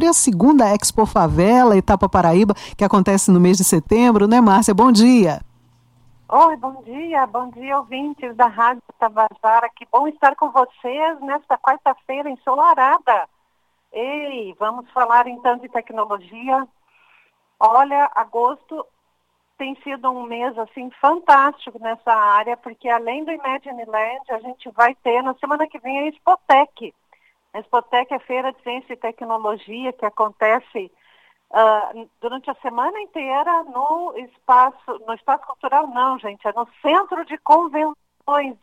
sobre a segunda Expo Favela, Etapa Paraíba, que acontece no mês de setembro, né, Márcia? Bom dia. Oi, bom dia, bom dia, ouvintes da Rádio Tabajara. Que bom estar com vocês nesta quarta-feira ensolarada. Ei, vamos falar então de tecnologia. Olha, agosto tem sido um mês assim fantástico nessa área, porque além do Imagine Land, a gente vai ter na semana que vem a Expotec. A Expotec é a feira de ciência e tecnologia que acontece uh, durante a semana inteira no espaço, no espaço cultural não, gente, é no Centro de Convenções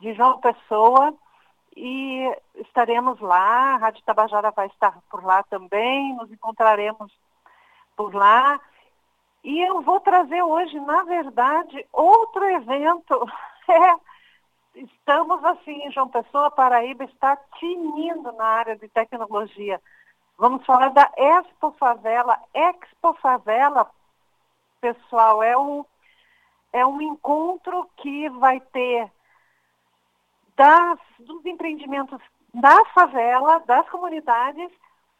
de João Pessoa e estaremos lá, a Rádio Tabajara vai estar por lá também, nos encontraremos por lá. E eu vou trazer hoje, na verdade, outro evento. É, estamos assim, João Pessoa, Paraíba está tinindo na área de tecnologia. Vamos falar da Expo Favela. Expo Favela, pessoal, é um, é um encontro que vai ter das, dos empreendimentos da favela, das comunidades,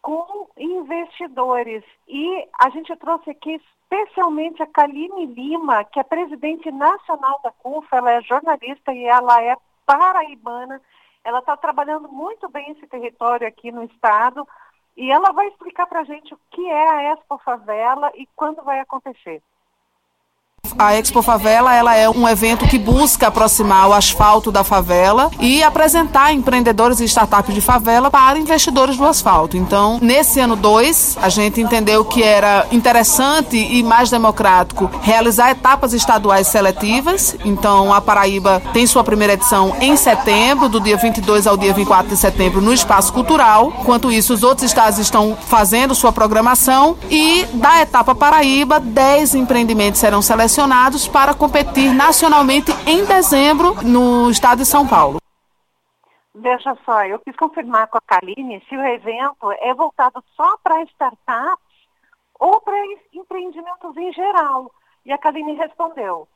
com investidores. E a gente trouxe aqui especialmente a Kaline Lima, que é presidente nacional da CUFA, ela é jornalista e ela é paraibana. Ela está trabalhando muito bem esse território aqui no estado e ela vai explicar para a gente o que é a Expo Favela e quando vai acontecer. A Expo Favela ela é um evento que busca aproximar o asfalto da favela e apresentar empreendedores e startups de favela para investidores do asfalto. Então, nesse ano 2, a gente entendeu que era interessante e mais democrático realizar etapas estaduais seletivas. Então, a Paraíba tem sua primeira edição em setembro, do dia 22 ao dia 24 de setembro, no Espaço Cultural. Enquanto isso, os outros estados estão fazendo sua programação e da etapa Paraíba, 10 empreendimentos serão selecionados selecionados para competir nacionalmente em dezembro no estado de São Paulo. Veja só, eu quis confirmar com a Kaline se o evento é voltado só para startups ou para empreendimentos em geral. E a Kaline respondeu: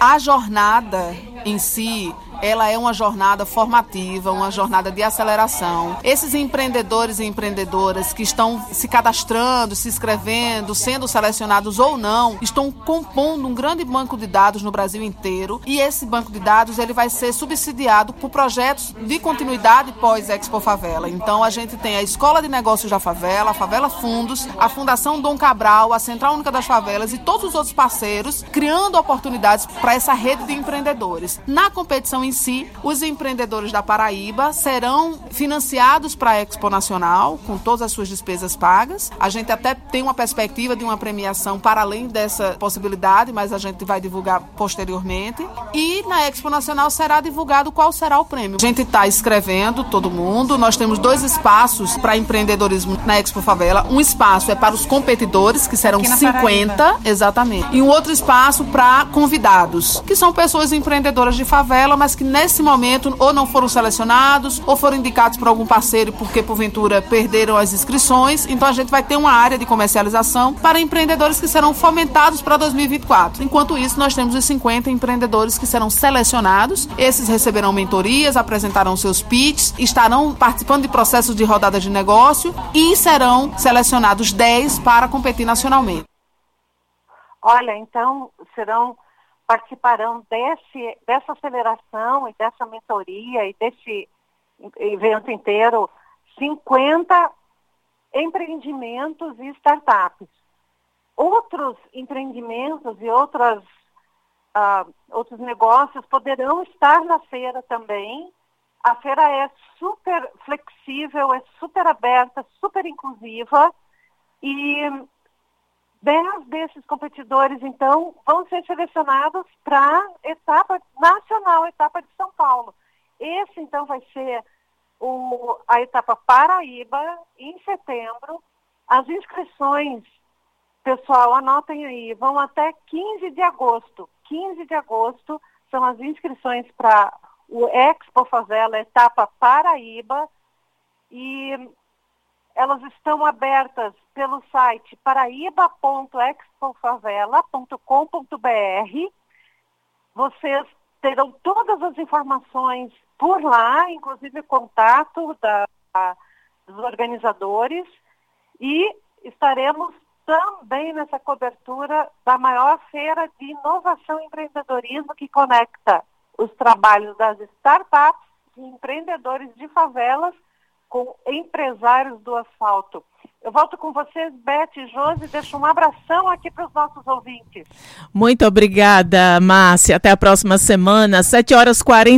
a jornada em si, ela é uma jornada formativa, uma jornada de aceleração. Esses empreendedores e empreendedoras que estão se cadastrando, se inscrevendo, sendo selecionados ou não, estão compondo um grande banco de dados no Brasil inteiro e esse banco de dados ele vai ser subsidiado por projetos de continuidade pós Expo Favela. Então a gente tem a Escola de Negócios da Favela, a Favela Fundos, a Fundação Dom Cabral, a Central Única das Favelas e todos os outros parceiros criando oportunidades para essa rede de empreendedores. Na competição em si, os empreendedores da Paraíba serão financiados para a Expo Nacional, com todas as suas despesas pagas. A gente até tem uma perspectiva de uma premiação para além dessa possibilidade, mas a gente vai divulgar posteriormente. E na Expo Nacional será divulgado qual será o prêmio. A gente está escrevendo todo mundo. Nós temos dois espaços para empreendedorismo na Expo Favela. Um espaço é para os competidores, que serão 50, Paraíba. exatamente. E um outro espaço para convidados que são pessoas empreendedoras de favela, mas que nesse momento ou não foram selecionados ou foram indicados por algum parceiro porque porventura perderam as inscrições. Então a gente vai ter uma área de comercialização para empreendedores que serão fomentados para 2024. Enquanto isso, nós temos os 50 empreendedores que serão selecionados. Esses receberão mentorias, apresentarão seus pitches, estarão participando de processos de rodada de negócio e serão selecionados 10 para competir nacionalmente. Olha, então serão participarão desse, dessa aceleração e dessa mentoria e desse evento inteiro 50 empreendimentos e startups. Outros empreendimentos e outras, uh, outros negócios poderão estar na feira também. A feira é super flexível, é super aberta, super inclusiva e Dez desses competidores, então, vão ser selecionados para a etapa nacional, etapa de São Paulo. Esse, então, vai ser o, a etapa Paraíba, em setembro. As inscrições, pessoal, anotem aí, vão até 15 de agosto. 15 de agosto são as inscrições para o Expo Favela, etapa Paraíba. E elas estão abertas pelo site paraíba.expofavela.com.br. Vocês terão todas as informações por lá, inclusive o contato da, dos organizadores. E estaremos também nessa cobertura da maior feira de inovação e empreendedorismo que conecta os trabalhos das startups e empreendedores de favelas com empresários do asfalto. Eu volto com vocês, Beth e Josi, deixo um abração aqui para os nossos ouvintes. Muito obrigada, Márcia. Até a próxima semana, 7 horas 40